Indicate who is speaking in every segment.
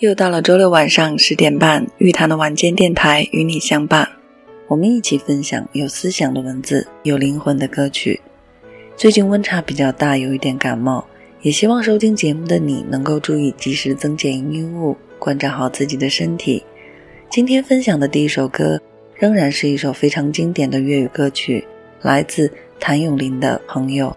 Speaker 1: 又到了周六晚上十点半，玉堂的晚间电台与你相伴，我们一起分享有思想的文字，有灵魂的歌曲。最近温差比较大，有一点感冒，也希望收听节目的你能够注意及时增减衣物，关照好自己的身体。今天分享的第一首歌，仍然是一首非常经典的粤语歌曲，来自谭咏麟的《朋友》。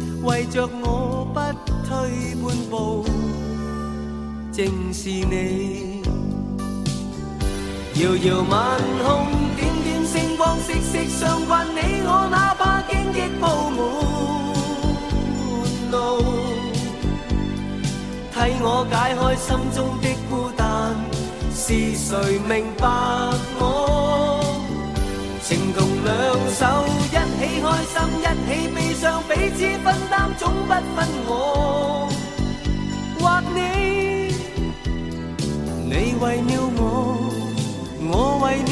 Speaker 2: 为着我不退半步，正是你。遥遥晚空，点点星光，息息相关。你我哪怕荆棘铺满路，替我解开心中的孤单。是谁明白我？情同两手，一起开心，一起悲伤，彼此分担，总不分我或你。你为了我，我为了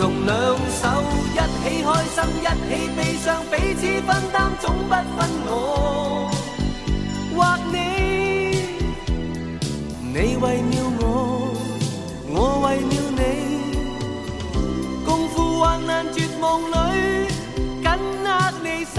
Speaker 2: 同两手。一起开心，一起悲伤，彼此分担，总不分我或你。你为了我，我为了你，共赴患难绝望里，紧握你手，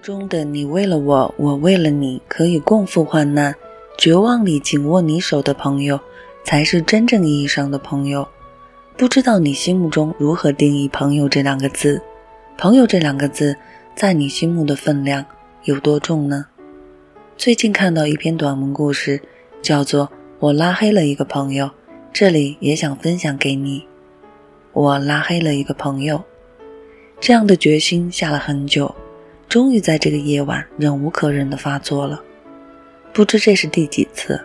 Speaker 1: 中的你为了我，我为了你，可以共赴患难；绝望里紧握你手的朋友，才是真正意义上的朋友。不知道你心目中如何定义“朋友”这两个字？“朋友”这两个字在你心目的分量有多重呢？最近看到一篇短文故事，叫做《我拉黑了一个朋友》，这里也想分享给你。我拉黑了一个朋友，这样的决心下了很久，终于在这个夜晚忍无可忍的发作了。不知这是第几次，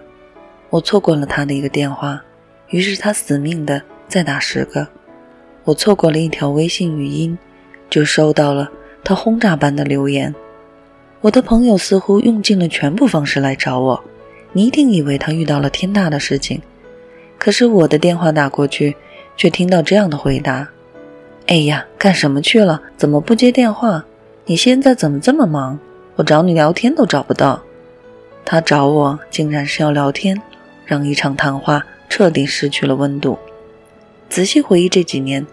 Speaker 1: 我错过了他的一个电话，于是他死命的再打十个。我错过了一条微信语音，就收到了他轰炸般的留言。我的朋友似乎用尽了全部方式来找我，你一定以为他遇到了天大的事情。可是我的电话打过去，却听到这样的回答：“哎呀，干什么去了？怎么不接电话？你现在怎么这么忙？我找你聊天都找不到。”他找我竟然是要聊天，让一场谈话彻底失去了温度。仔细回忆这几年，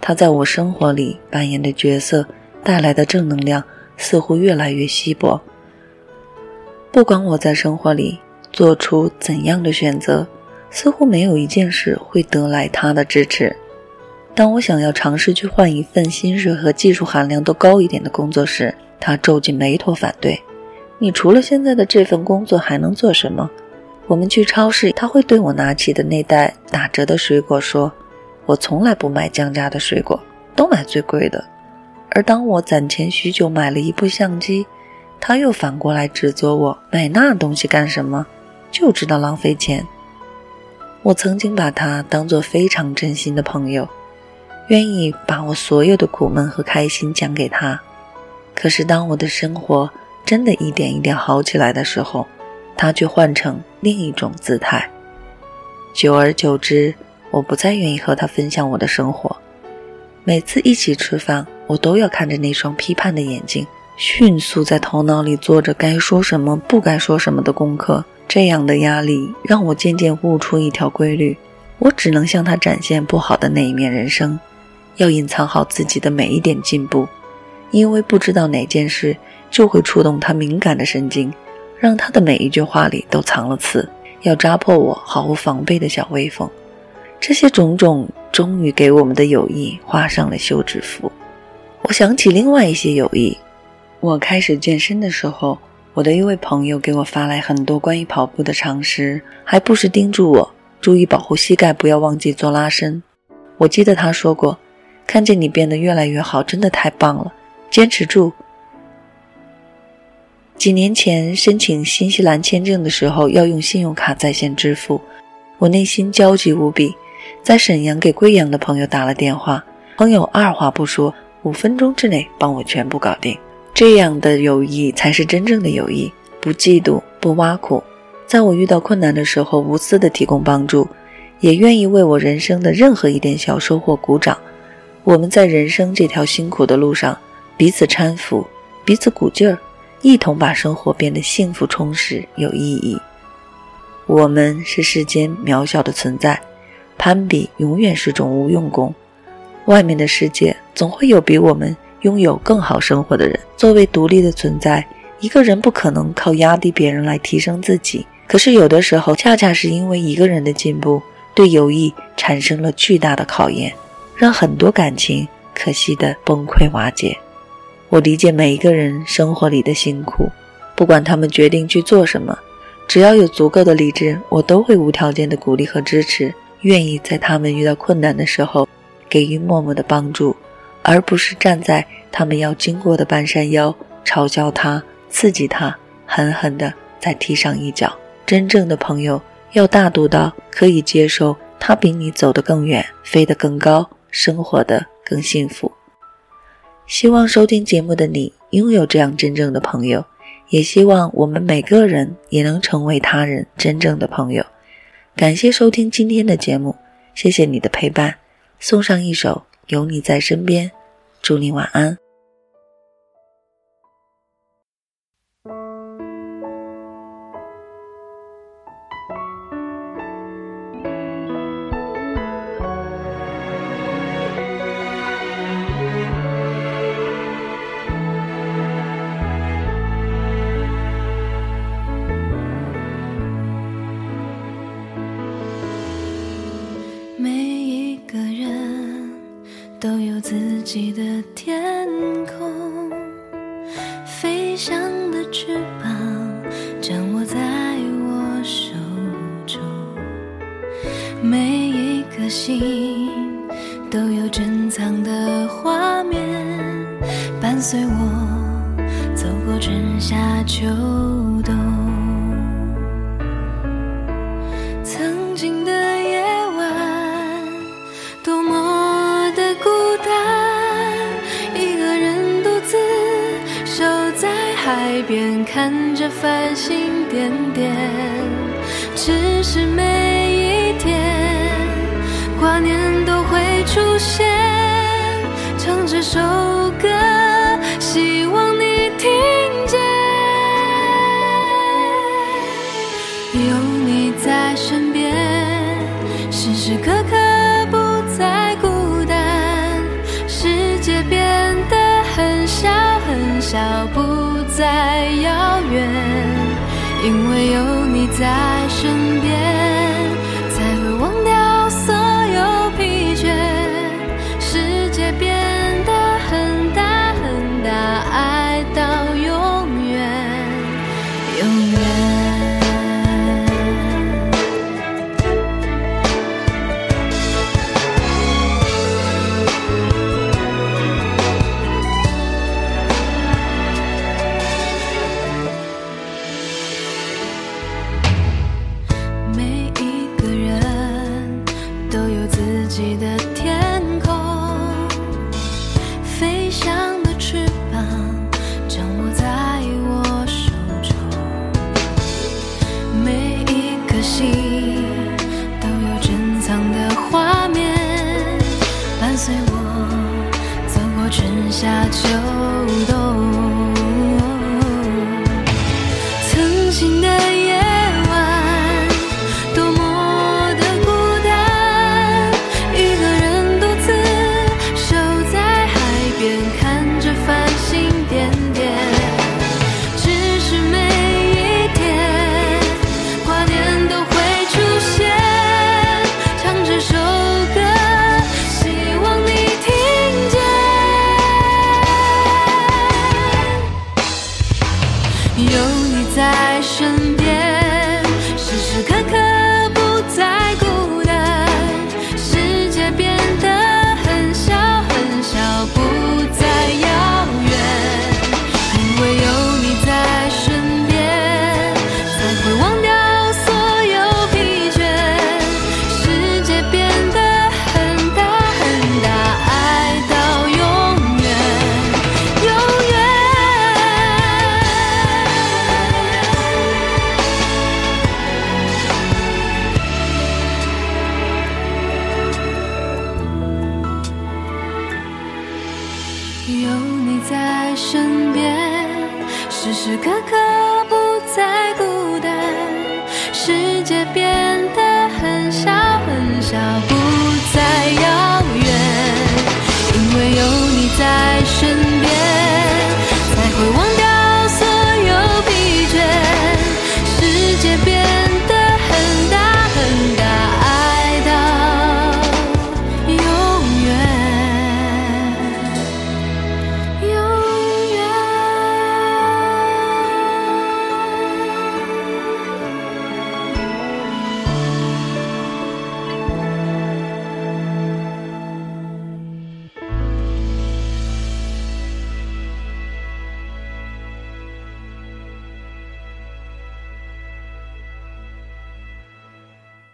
Speaker 1: 他在我生活里扮演的角色带来的正能量。似乎越来越稀薄。不管我在生活里做出怎样的选择，似乎没有一件事会得来他的支持。当我想要尝试去换一份薪水和技术含量都高一点的工作时，他皱紧眉头反对。你除了现在的这份工作还能做什么？我们去超市，他会对我拿起的那袋打折的水果说：“我从来不买降价的水果，都买最贵的。”而当我攒钱许久买了一部相机，他又反过来指责我买那东西干什么，就知道浪费钱。我曾经把他当做非常真心的朋友，愿意把我所有的苦闷和开心讲给他。可是当我的生活真的一点一点好起来的时候，他却换成另一种姿态。久而久之，我不再愿意和他分享我的生活。每次一起吃饭。我都要看着那双批判的眼睛，迅速在头脑里做着该说什么、不该说什么的功课。这样的压力让我渐渐悟出一条规律：我只能向他展现不好的那一面人生，要隐藏好自己的每一点进步，因为不知道哪件事就会触动他敏感的神经，让他的每一句话里都藏了刺，要扎破我毫无防备的小微风。这些种种，终于给我们的友谊画上了休止符。我想起另外一些友谊。我开始健身的时候，我的一位朋友给我发来很多关于跑步的常识，还不时叮嘱我注意保护膝盖，不要忘记做拉伸。我记得他说过：“看见你变得越来越好，真的太棒了，坚持住。”几年前申请新西兰签证的时候，要用信用卡在线支付，我内心焦急无比，在沈阳给贵阳的朋友打了电话，朋友二话不说。五分钟之内帮我全部搞定，这样的友谊才是真正的友谊，不嫉妒，不挖苦，在我遇到困难的时候无私的提供帮助，也愿意为我人生的任何一点小收获鼓掌。我们在人生这条辛苦的路上彼此搀扶，彼此鼓劲儿，一同把生活变得幸福、充实、有意义。我们是世间渺小的存在，攀比永远是种无用功。外面的世界总会有比我们拥有更好生活的人。作为独立的存在，一个人不可能靠压低别人来提升自己。可是有的时候，恰恰是因为一个人的进步，对友谊产生了巨大的考验，让很多感情可惜的崩溃瓦解。我理解每一个人生活里的辛苦，不管他们决定去做什么，只要有足够的理智，我都会无条件的鼓励和支持，愿意在他们遇到困难的时候。给予默默的帮助，而不是站在他们要经过的半山腰嘲笑他、刺激他，狠狠的再踢上一脚。真正的朋友要大度到可以接受他比你走得更远、飞得更高、生活的更幸福。希望收听节目的你拥有这样真正的朋友，也希望我们每个人也能成为他人真正的朋友。感谢收听今天的节目，谢谢你的陪伴。送上一首《有你在身边》，祝你晚安。
Speaker 3: 翅膀掌握在我手中每一颗心都有珍藏的画面伴随我走过春夏秋冬。海边看着繁星点点，只是每一天挂念都会出现，唱这首歌，希望你听见。有你在身边。因为有你在身边。有你在身边时时刻刻不再孤